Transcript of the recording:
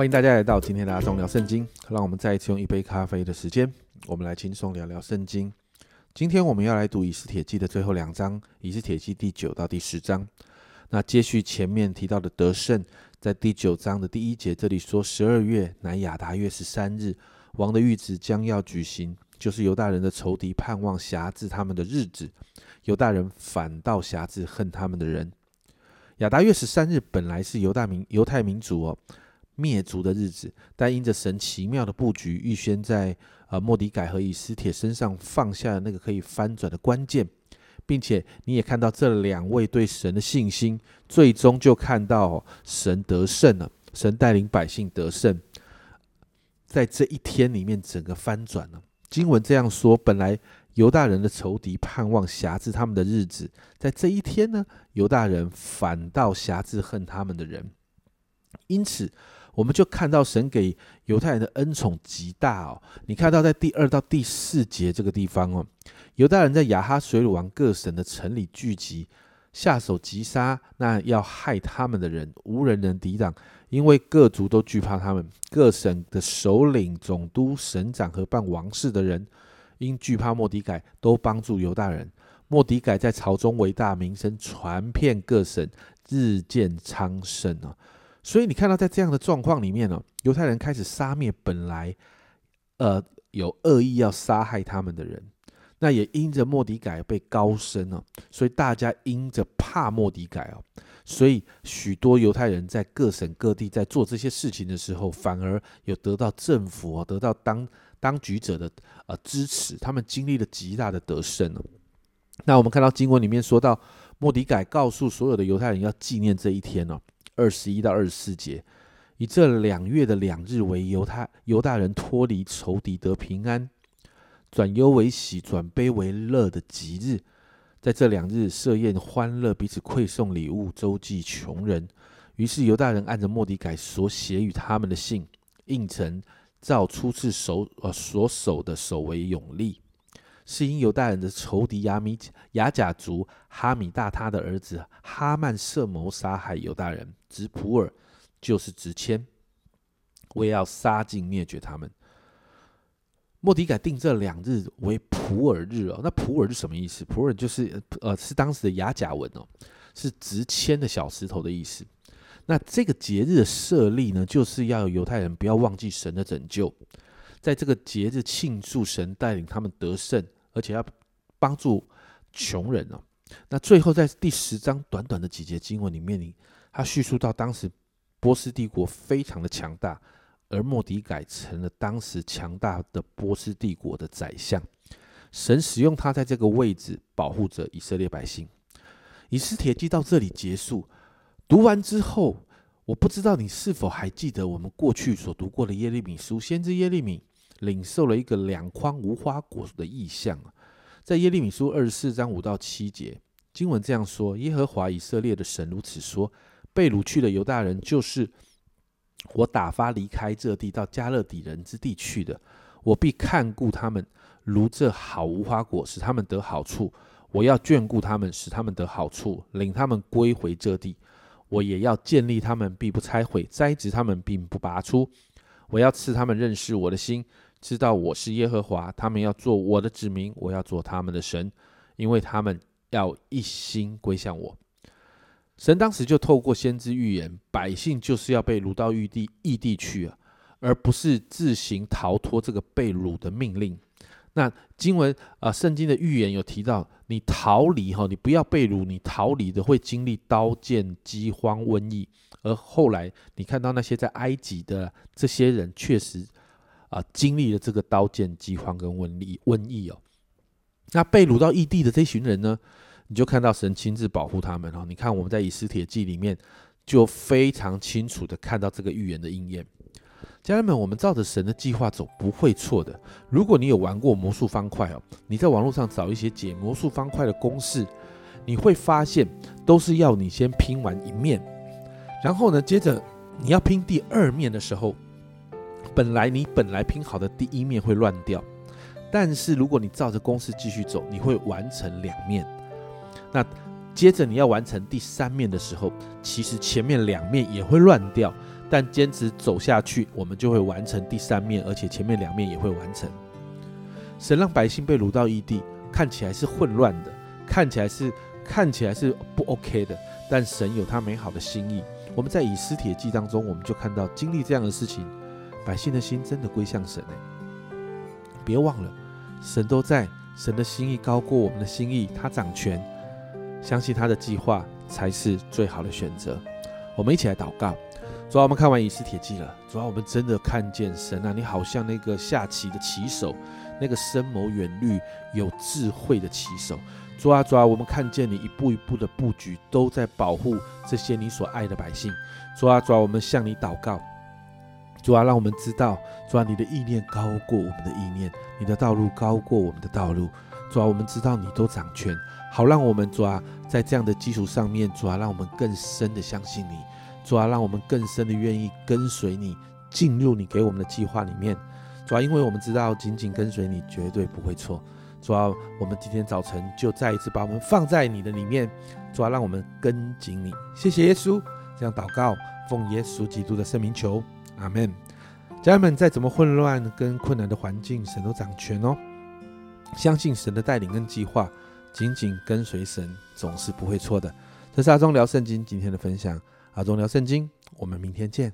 欢迎大家来到今天的阿忠聊圣经。让我们再一次用一杯咖啡的时间，我们来轻松聊聊圣经。今天我们要来读以斯帖记的最后两章，以斯帖记第九到第十章。那接续前面提到的得胜，在第九章的第一节，这里说十二月乃亚达月十三日，王的谕旨将要举行，就是犹大人的仇敌盼望辖制他们的日子，犹大人反倒辖制恨他们的人。亚达月十三日本来是犹大民犹太民族哦灭族的日子，但因着神奇妙的布局，预先在呃莫迪改和以斯帖身上放下了那个可以翻转的关键，并且你也看到这两位对神的信心，最终就看到神得胜了，神带领百姓得胜，在这一天里面整个翻转了。经文这样说：本来犹大人的仇敌盼望辖制他们的日子，在这一天呢，犹大人反倒辖制恨他们的人。因此，我们就看到神给犹太人的恩宠极大哦。你看到在第二到第四节这个地方哦，犹大人在亚哈水鲁王各省的城里聚集，下手击杀那要害他们的人，无人能抵挡，因为各族都惧怕他们。各省的首领、总督、省长和办王事的人，因惧怕莫迪改，都帮助犹大人。莫迪改在朝中为大，名声传遍各省，日渐昌盛啊。所以你看到在这样的状况里面呢，犹太人开始杀灭本来呃有恶意要杀害他们的人，那也因着莫迪改被高升了，所以大家因着怕莫迪改哦，所以许多犹太人在各省各地在做这些事情的时候，反而有得到政府哦，得到当当局者的呃支持，他们经历了极大的得胜了。那我们看到经文里面说到，莫迪改告诉所有的犹太人要纪念这一天哦。二十一到二十四节，以这两月的两日为犹太犹大人脱离仇敌得平安，转忧为喜，转悲为乐的吉日。在这两日设宴欢乐，彼此馈送礼物，周济穷人。于是犹大人按着莫迪改所写与他们的信，应承照初次守呃所守的守为永立。是因犹大人的仇敌亚米亚甲族哈米大他的儿子哈曼设谋杀害犹大人，执普尔就是执签，我也要杀尽灭绝他们。莫迪改定这两日为普尔日哦，那普尔是什么意思？普尔就是呃是当时的雅甲文哦，是执签的小石头的意思。那这个节日的设立呢，就是要犹太人不要忘记神的拯救，在这个节日庆祝神带领他们得胜。而且要帮助穷人哦。那最后在第十章短短的几节经文里面，你他叙述到当时波斯帝国非常的强大，而莫迪改成了当时强大的波斯帝国的宰相。神使用他在这个位置保护着以色列百姓。以斯帖记到这里结束。读完之后，我不知道你是否还记得我们过去所读过的耶利米书，先知耶利米。领受了一个两筐无花果的意象，在耶利米书二十四章五到七节，经文这样说：耶和华以色列的神如此说：被掳去的犹大人，就是我打发离开这地到加勒底人之地去的，我必看顾他们，如这好无花果，使他们得好处。我要眷顾他们，使他们得好处，领他们归回这地。我也要建立他们，必不拆毁；栽植他们，并不拔出。我要赐他们认识我的心。知道我是耶和华，他们要做我的子民，我要做他们的神，因为他们要一心归向我。神当时就透过先知预言，百姓就是要被掳到异地异地去啊，而不是自行逃脱这个被掳的命令。那经文啊，圣经的预言有提到，你逃离哈，你不要被掳，你逃离的会经历刀剑、饥荒、瘟疫。而后来你看到那些在埃及的这些人，确实。啊，经历了这个刀剑、饥荒跟瘟疫，瘟疫哦。那被掳到异地的这群人呢，你就看到神亲自保护他们哦。你看我们在以斯帖记里面，就非常清楚的看到这个预言的应验。家人们，我们照着神的计划走，不会错的。如果你有玩过魔术方块哦，你在网络上找一些解魔术方块的公式，你会发现都是要你先拼完一面，然后呢，接着你要拼第二面的时候。本来你本来拼好的第一面会乱掉，但是如果你照着公式继续走，你会完成两面。那接着你要完成第三面的时候，其实前面两面也会乱掉，但坚持走下去，我们就会完成第三面，而且前面两面也会完成。神让百姓被掳到异地，看起来是混乱的，看起来是看起来是不 OK 的，但神有他美好的心意。我们在以斯帖记当中，我们就看到经历这样的事情，百姓的心真的归向神哎。别忘了，神都在，神的心意高过我们的心意，他掌权，相信他的计划才是最好的选择。我们一起来祷告。主啊，我们看完以斯帖记了。主啊，我们真的看见神啊，你好像那个下棋的棋手，那个深谋远虑、有智慧的棋手。主啊，主啊，我们看见你一步一步的布局，都在保护这些你所爱的百姓。主啊，主啊，我们向你祷告。主啊，让我们知道，主啊，你的意念高过我们的意念，你的道路高过我们的道路。主啊，我们知道你都掌权，好让我们主啊，在这样的基础上面，主啊，让我们更深的相信你。主啊，让我们更深的愿意跟随你，进入你给我们的计划里面。主啊，因为我们知道紧紧跟随你绝对不会错。主啊，我们今天早晨就再一次把我们放在你的里面。主啊，让我们跟紧你。谢谢耶稣，这样祷告，奉耶稣基督的圣名求，阿门。家人们，再怎么混乱跟困难的环境，神都掌权哦。相信神的带领跟计划，紧紧跟随神，总是不会错的。这是阿忠聊圣经今天的分享。阿忠聊圣经，我们明天见。